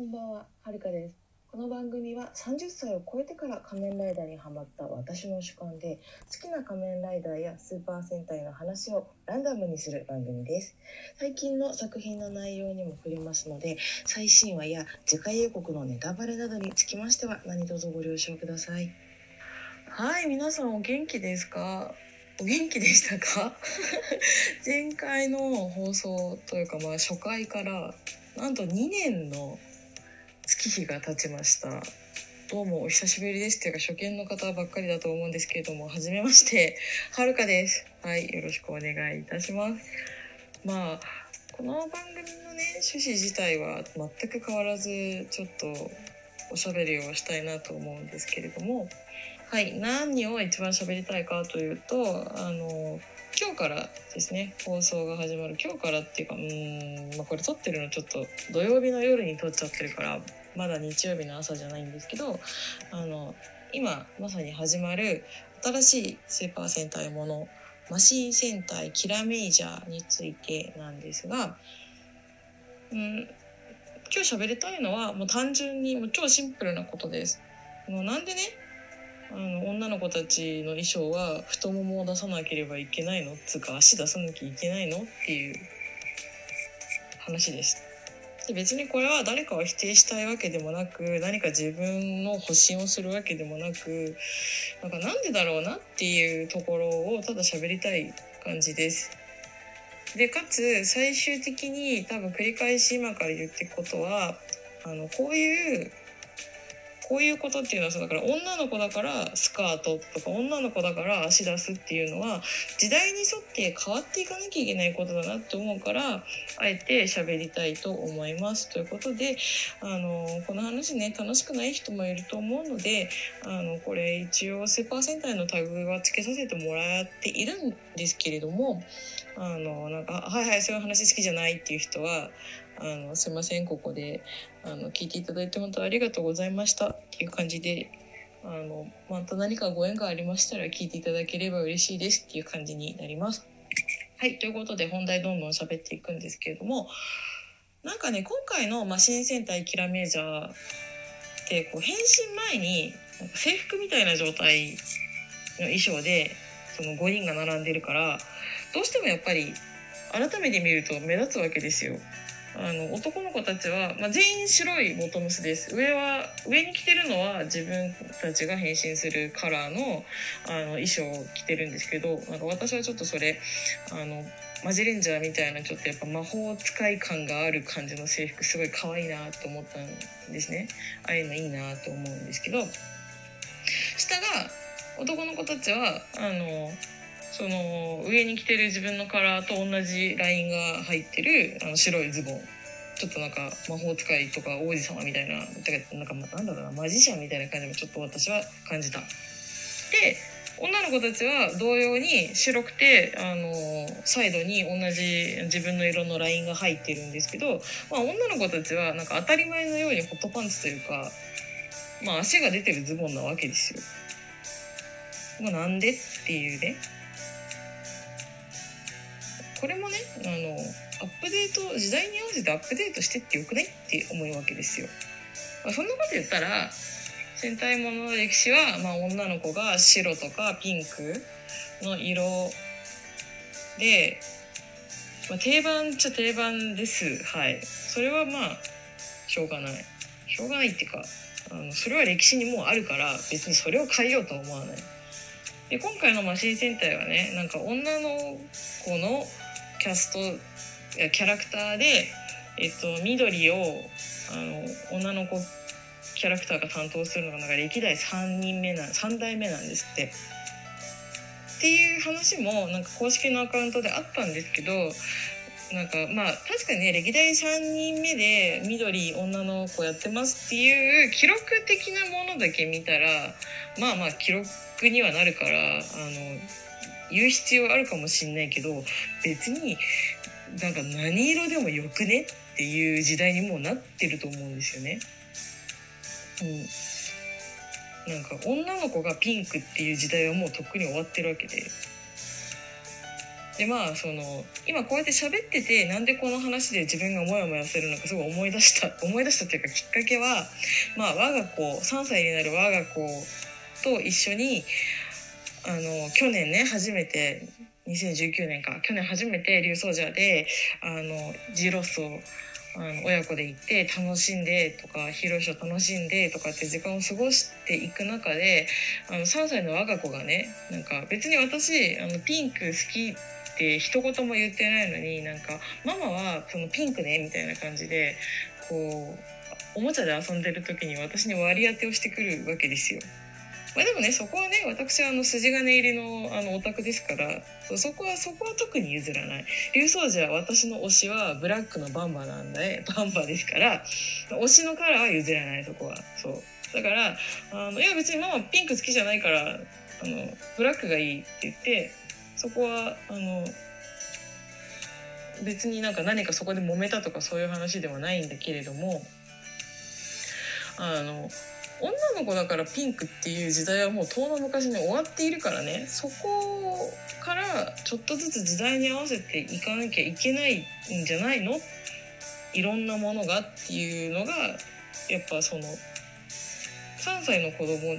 こんばんは、はるかです。この番組は30歳を超えてから仮面ライダーにハマった私の主観で好きな仮面ライダーやスーパー戦隊の話をランダムにする番組です。最近の作品の内容にも触れますので、最新話や次回予告のネタバレなどにつきましては何卒ご了承ください。はい、皆さんお元気ですか？お元気でしたか？前回の放送というかまあ初回からなんと2年の月日が経ちました。どうもお久しぶりですっていうか初見の方ばっかりだと思うんですけれどもはじめまして。はるかです。はいよろしくお願いいたします。まあこの番組のね趣旨自体は全く変わらずちょっとおしゃべりをしたいなと思うんですけれども。はい何を一番喋りたいかというとあの今日からですね放送が始まる今日からっていうかうーん、まあ、これ撮ってるのちょっと土曜日の夜に撮っちゃってるからまだ日曜日の朝じゃないんですけどあの今まさに始まる新しいスーパー戦隊ものマシン戦隊キラメイジャーについてなんですが、うん、今日喋りたいのはもう単純にもう超シンプルなことです。もうなんでねあの女の子たちの衣装は太ももを出さなければいけないの？つうか足出さなきゃいけないの？っていう話です。で別にこれは誰かを否定したいわけでもなく何か自分の保身をするわけでもなくなんかなんでだろうなっていうところをただ喋りたい感じです。でかつ最終的に多分繰り返し今から言っていくことはあのこういうこういうことっていうのはそうだから女の子だからスカートとか女の子だから足出すっていうのは時代に沿って変わっていかなきゃいけないことだなって思うからあえて喋りたいと思います。ということであのこの話ね楽しくない人もいると思うのであのこれ一応スーパー戦隊のタグはつけさせてもらっているんですけれどもあのなんか「はいはいそういう話好きじゃない」っていう人はあのすいませんここであの聞いていただいて本当ありがとうございましたっていう感じであのまた何かご縁がありましたら聞いていただければ嬉しいですっていう感じになります。はいということで本題どんどん喋っていくんですけれどもなんかね今回のマシン戦隊キラメージャーってこう変身前に制服みたいな状態の衣装でその5人が並んでるからどうしてもやっぱり改めて見ると目立つわけですよ。あの男の子たちは、まあ、全員白いボトムスです。上は上に着てるのは自分たちが変身するカラーのあの衣装を着てるんですけどなんか私はちょっとそれあのマジレンジャーみたいなちょっとやっぱ魔法使い感がある感じの制服すごい可愛いなと思ったんですね。ああいうのいいなと思うんですけど。下が男の子たちはあのその上に着てる自分のカラーと同じラインが入ってるあの白いズボンちょっとなんか魔法使いとか王子様みたいななんかなんだろうなマジシャンみたいな感じもちょっと私は感じた。で女の子たちは同様に白くてあのサイドに同じ自分の色のラインが入ってるんですけど、まあ、女の子たちはなんか当たり前のようにホットパンツというか、まあ、足が出てるズボンなわけですよ。まあ、なんでっていうねこれもねあのアップデート時代に合わせてアップデートしてってよくないって思うわけですよ。まあ、そんなこと言ったら戦隊ものの歴史は、まあ、女の子が白とかピンクの色で、まあ、定番っちゃ定番です。はい。それはまあしょうがない。しょうがないっていうかあのそれは歴史にもうあるから別にそれを変えようとは思わない。で今回のマシン戦隊はねなんか女の子のキャストキャラクターで、えっと、緑をあの女の子キャラクターが担当するのがなんか歴代3人目な3代目なんですって。っていう話もなんか公式のアカウントであったんですけどなんかまあ確かにね歴代3人目で緑女の子やってますっていう記録的なものだけ見たらまあまあ記録にはなるからあの言う必要あるかもしんないけど別になんか何色でもよくねっていう時代にもうなってると思うんですよね。うん、なんか女の子がピンクっていう時代はもうとっくに終わってるわけででまあその今こうやって喋っててなんでこの話で自分がモヤモヤするのかすごい思い出した思い出したっていうかきっかけはまあ我が子3歳になる我が子と一緒にあの去年ね初めて2019年か去年初めて竜奏者であのジロスをあの親子で行って楽しんでとかヒーローショー楽しんでとかって時間を過ごしていく中であの3歳の我が子がねなんか別に私あのピンク好きって一言も言ってないのになんかママはそのピンクねみたいな感じでこうおもちゃで遊んでる時に私に割り当てをしてくるわけですよ。まあ、でもねそこはね私はあの筋金入りのあのオタクですからそそこはそこは特に譲らない。竜奏寺は私の推しはブラックのバンバなんでバンバですから推しのカラーは譲らないそこは。そう。だからあのいや別にママピンク好きじゃないからあのブラックがいいって言ってそこはあの別になんか何かそこで揉めたとかそういう話ではないんだけれどもあの女の子だからピンクっていう時代はもう遠の昔に終わっているからね。そこからちょっとずつ時代に合わせていかなきゃいけないんじゃないのいろんなものがっていうのがやっぱその3歳の子供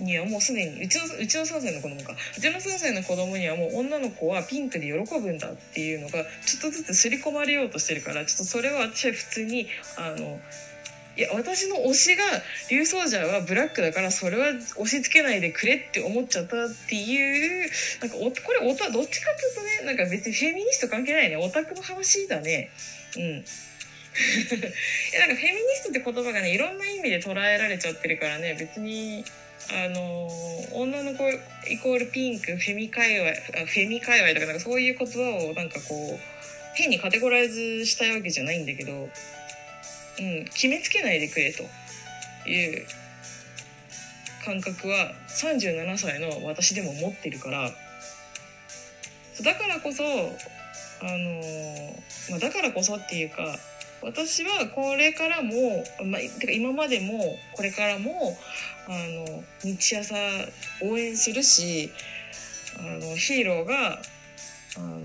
にはもうすでにうちのうちの3歳の子供か。うちの3歳の子供にはもう女の子はピンクで喜ぶんだっていうのがちょっとずつ刷り込まれようとしてるからちょっとそれは私は普通にあのいや私の推しが竜奏者はブラックだからそれは押し付けないでくれって思っちゃったっていうなんかこれオタどっちかっていうとねなんか別にフェミニスト関係ないね。オタクの話だね。うん。い やなんかフェミニストって言葉がねいろんな意味で捉えられちゃってるからね。別にあの女の子イコールピンクフェミ界隈フェミ界隈とかなんかそういう言葉をなんかこう変にカテゴライズしたいわけじゃないんだけど。うん、決めつけないでくれと。いう感覚は37歳の私でも持ってるから。だからこそあのまあ、だからこそっていうか私はこれからも、まあ、今までもこれからもあの日朝応援するしあのヒーローがあの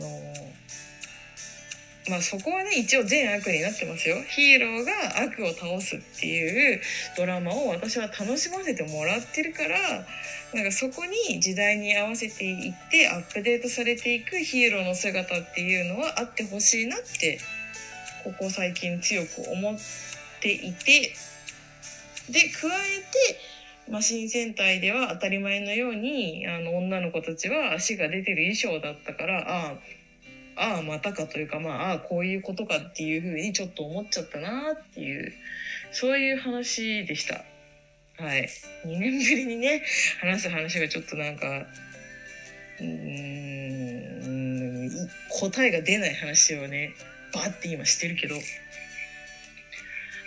まあそこはね一応善悪になってますよ。ヒーローが悪を倒すっていうドラマを私は楽しませてもらってるからなんかそこに時代に合わせていってアップデートされていくヒーローの姿っていうのはあってほしいなってここ最近強く思っていて。で加えてマシン戦隊では当たり前のようにあの女の子たちは足が出てる衣装だったからああああまたかというかまあああこういうことかっていうふうにちょっと思っちゃったなっていうそういう話でした。はい。2年ぶりにね話す話がちょっとなんかうーん答えが出ない話をねバッて今してるけど。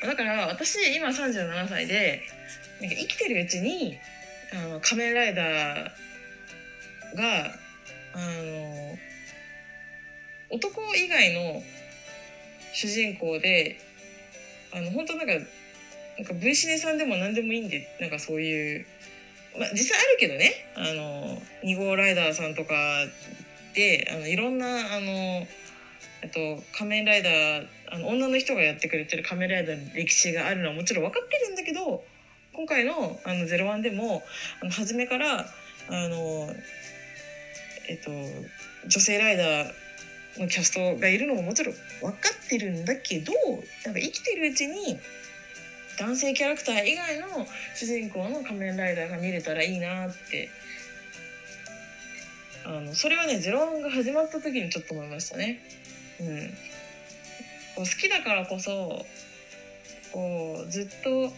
だから私今37歳でなんか生きてるうちにあの仮面ライダーがあの男以外の主人公であの本当なんかなんか V シネさんでも何でもいいんでなんかそういうまあ実際あるけどね。あの2号ライダーさんとかであのいろんなあのと仮面ライダーあの女の人がやってくれてる仮面ライダーの歴史があるのはもちろん分かってるんだけど今回の「あの01」でもあの初めからあのえっと女性ライダーのキャストがいるのももちろん分かってるんだけどなんか生きてるうちに男性キャラクター以外の主人公の仮面ライダーが見れたらいいなってあのそれはね「ゼロワンが始まった時にちょっと思いましたね。うん、好きだからこそこうずっと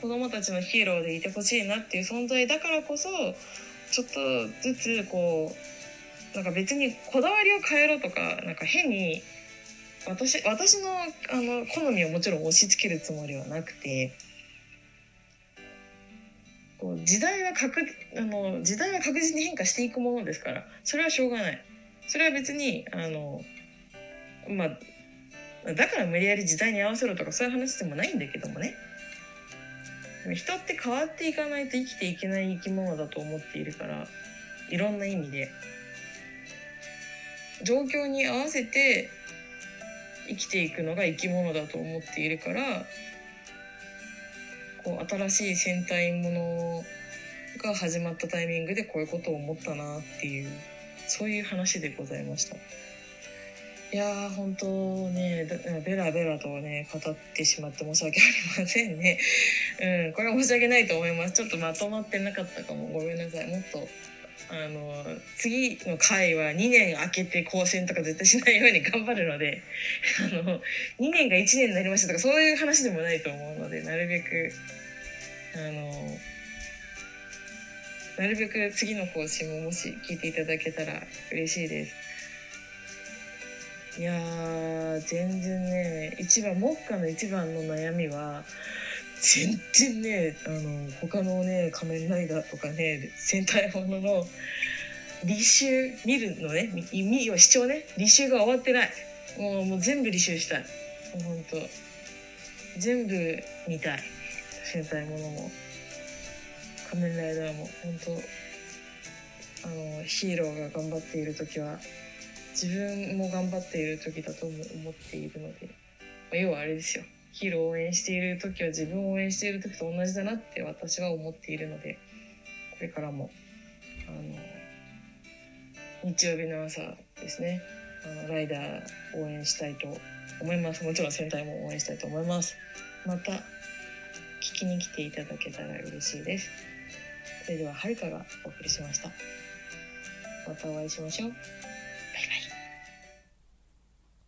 子供たちのヒーローでいてほしいなっていう存在だからこそちょっとずつこうなんか別にこだわりを変えろとかなんか変に私私のあの好みをもちろん押し付けるつもりはなくてこう時代は確あの時代は確実に変化していくものですからそれはしょうがないそれは別にあのまあだから無理やり時代に合わせろとかそういう話でもないんだけどもね人って変わっていかないと生きていけない生き物だと思っているからいろんな意味で。状況に合わせて生きていくのが生き物だと思っているからこう新しい戦隊ものが始まったタイミングでこういうことを思ったなっていうそういう話でございました。いやー本当ねベラベラとね語ってしまって申し訳ありませんね。うんこれは申し訳ないと思います。ちょっとまとまってなかったかもごめんなさい。もっとあの次の回は2年空けて更新とか絶対しないように頑張るので あの2年が1年になりましたとかそういう話でもないと思うのでなるべくあのなるべく次の更新ももし聞いていただけたら嬉しいです。いや全然ね一番目下の一番の悩みは全然ねあの他のね仮面ライダーとかね戦隊ものの履修見るのね見を視聴ね履修が終わってない。もうもう全部履修したい。もうほんと全部見たい。戦隊ものも。仮面ライダーも。本当あのヒーローが頑張っている時は自分も頑張っている時だと思っているので、まあ、要はあれですよ。ヒーローを応援している時は自分を応援している時と同じだなって私は思っているのでこれからもあの日曜日の朝ですねあのライダー応援したいと思います。もちろん戦隊も応援したいと思います。また聞きに来ていただけたら嬉しいです。それでははるかがお送りしました。またお会いしましょう。